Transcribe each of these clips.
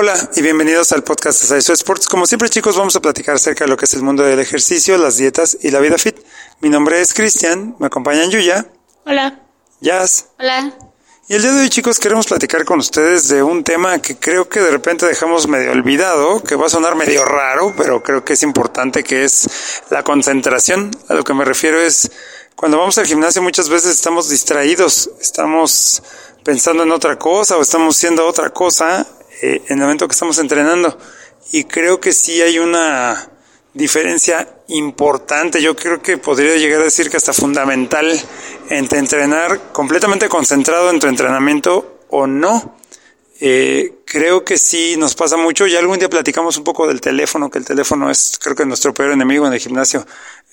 Hola y bienvenidos al podcast de Saiso Sports. Como siempre chicos vamos a platicar acerca de lo que es el mundo del ejercicio, las dietas y la vida fit. Mi nombre es Cristian, me acompañan Yuya. Hola. Jazz. Hola. Y el día de hoy chicos queremos platicar con ustedes de un tema que creo que de repente dejamos medio olvidado, que va a sonar medio raro, pero creo que es importante, que es la concentración. A lo que me refiero es, cuando vamos al gimnasio muchas veces estamos distraídos, estamos pensando en otra cosa o estamos haciendo otra cosa eh, en el momento que estamos entrenando. Y creo que sí hay una diferencia importante, yo creo que podría llegar a decir que hasta fundamental entre entrenar completamente concentrado en tu entrenamiento o no. Eh, creo que sí nos pasa mucho. Ya algún día platicamos un poco del teléfono, que el teléfono es, creo que nuestro peor enemigo en el gimnasio,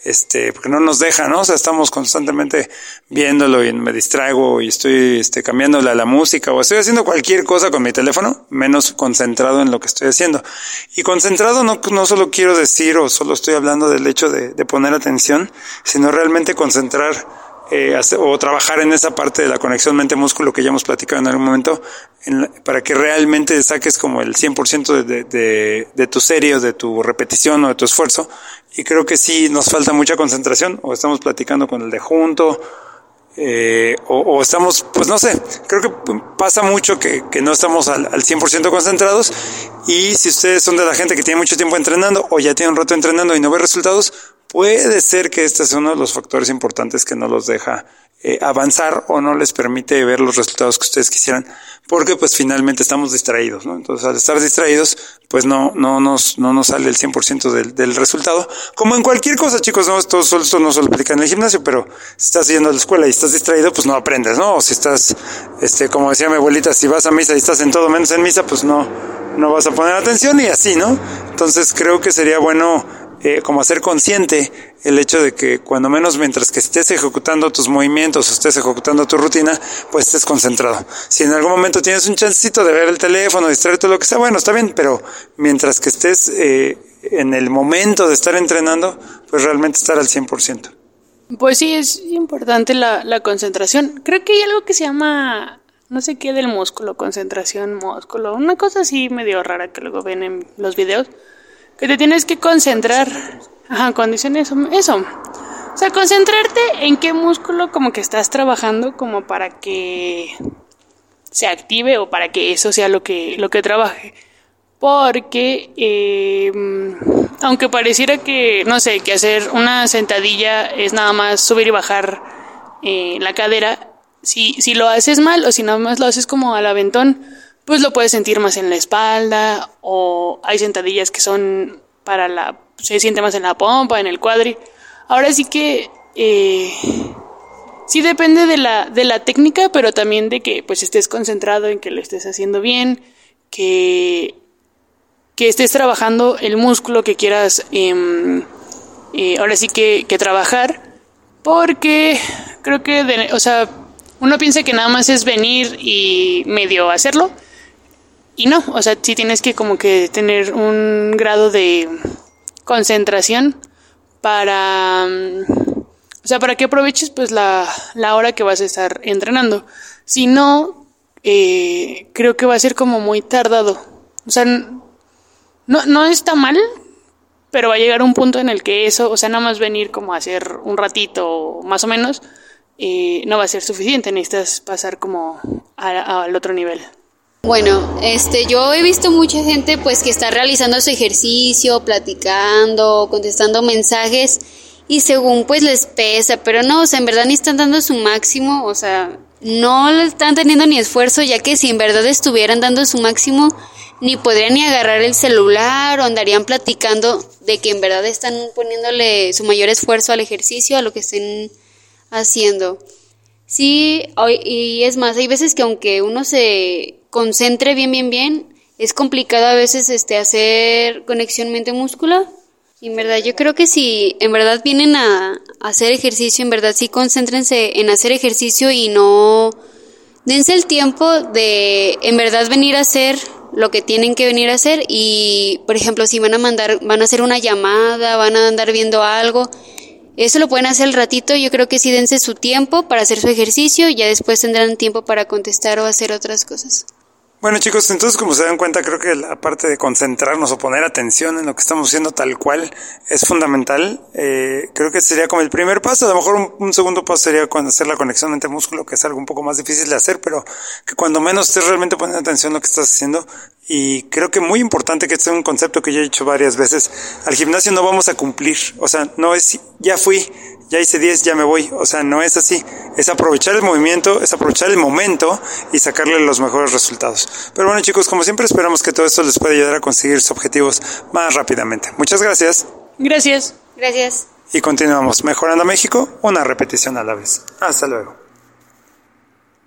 este, porque no nos deja, ¿no? O sea, estamos constantemente viéndolo y me distraigo y estoy, este, cambiándole a la música o estoy haciendo cualquier cosa con mi teléfono, menos concentrado en lo que estoy haciendo. Y concentrado no, no solo quiero decir o solo estoy hablando del hecho de, de poner atención, sino realmente concentrar eh, o trabajar en esa parte de la conexión mente-músculo que ya hemos platicado en algún momento, para que realmente saques como el 100% de, de, de, tu serie o de tu repetición o de tu esfuerzo. Y creo que sí nos falta mucha concentración, o estamos platicando con el de junto, eh, o, o, estamos, pues no sé, creo que pasa mucho que, que no estamos al, al 100% concentrados y si ustedes son de la gente que tiene mucho tiempo entrenando o ya tiene un rato entrenando y no ve resultados, puede ser que este sea uno de los factores importantes que no los deja eh, avanzar o no les permite ver los resultados que ustedes quisieran, porque pues finalmente estamos distraídos, ¿no? Entonces al estar distraídos, pues no, no nos, no nos sale el 100% del, del resultado. Como en cualquier cosa, chicos, no, esto, esto no solo aplica en el gimnasio, pero si estás yendo a la escuela y estás distraído, pues no aprendes, ¿no? O si estás, este, como decía mi abuelita, si vas a misa y estás en todo menos en misa, pues no, no vas a poner atención y así, ¿no? Entonces creo que sería bueno eh, como hacer consciente el hecho de que cuando menos mientras que estés ejecutando tus movimientos estés ejecutando tu rutina, pues estés concentrado. Si en algún momento tienes un chancito de ver el teléfono, distraerte, lo que sea, bueno, está bien, pero mientras que estés eh, en el momento de estar entrenando, pues realmente estar al 100%. Pues sí, es importante la, la concentración. Creo que hay algo que se llama no sé qué del músculo, concentración, músculo, una cosa así medio rara que luego ven en los videos, que te tienes que concentrar. Ajá, condición eso, eso. O sea, concentrarte en qué músculo como que estás trabajando como para que se active o para que eso sea lo que, lo que trabaje. Porque, eh, aunque pareciera que, no sé, que hacer una sentadilla es nada más subir y bajar eh, la cadera, si, si lo haces mal o si nada más lo haces como al aventón, pues lo puedes sentir más en la espalda o hay sentadillas que son para la, se siente más en la pompa, en el cuadri. Ahora sí que eh, sí depende de la, de la técnica, pero también de que pues estés concentrado en que lo estés haciendo bien, que, que estés trabajando el músculo que quieras, eh, eh, ahora sí que, que, trabajar, porque creo que, de, o sea, uno piensa que nada más es venir y medio hacerlo, y no, o sea, sí tienes que como que tener un grado de concentración para, o sea, para que aproveches pues la, la hora que vas a estar entrenando. Si no, eh, creo que va a ser como muy tardado. O sea, no, no está mal, pero va a llegar un punto en el que eso, o sea, nada más venir como a hacer un ratito más o menos, eh, no va a ser suficiente. Necesitas pasar como al otro nivel. Bueno, este, yo he visto mucha gente pues que está realizando su ejercicio, platicando, contestando mensajes y según pues les pesa, pero no, o sea, en verdad ni están dando su máximo, o sea, no están teniendo ni esfuerzo, ya que si en verdad estuvieran dando su máximo, ni podrían ni agarrar el celular o andarían platicando de que en verdad están poniéndole su mayor esfuerzo al ejercicio, a lo que estén haciendo. Sí, y es más, hay veces que aunque uno se concentre bien, bien, bien, es complicado a veces este, hacer conexión mente-músculo. En verdad, yo creo que si en verdad vienen a, hacer ejercicio, en verdad sí concéntrense en hacer ejercicio y no dense el tiempo de en verdad venir a hacer lo que tienen que venir a hacer y por ejemplo si van a mandar van a hacer una llamada van a andar viendo algo eso lo pueden hacer al ratito, yo creo que sí dense su tiempo para hacer su ejercicio ya después tendrán tiempo para contestar o hacer otras cosas. Bueno chicos, entonces como se dan cuenta, creo que la parte de concentrarnos o poner atención en lo que estamos haciendo tal cual es fundamental. Eh, creo que sería como el primer paso. A lo mejor un, segundo paso sería cuando hacer la conexión entre músculo, que es algo un poco más difícil de hacer, pero que cuando menos estés realmente poniendo atención en lo que estás haciendo. Y creo que muy importante que este es un concepto que yo he dicho varias veces. Al gimnasio no vamos a cumplir. O sea, no es, ya fui, ya hice 10, ya me voy. O sea, no es así. Es aprovechar el movimiento, es aprovechar el momento y sacarle los mejores resultados. Pero bueno chicos, como siempre esperamos que todo esto les pueda ayudar a conseguir sus objetivos más rápidamente. Muchas gracias. Gracias. Gracias. Y continuamos mejorando México, una repetición a la vez. Hasta luego.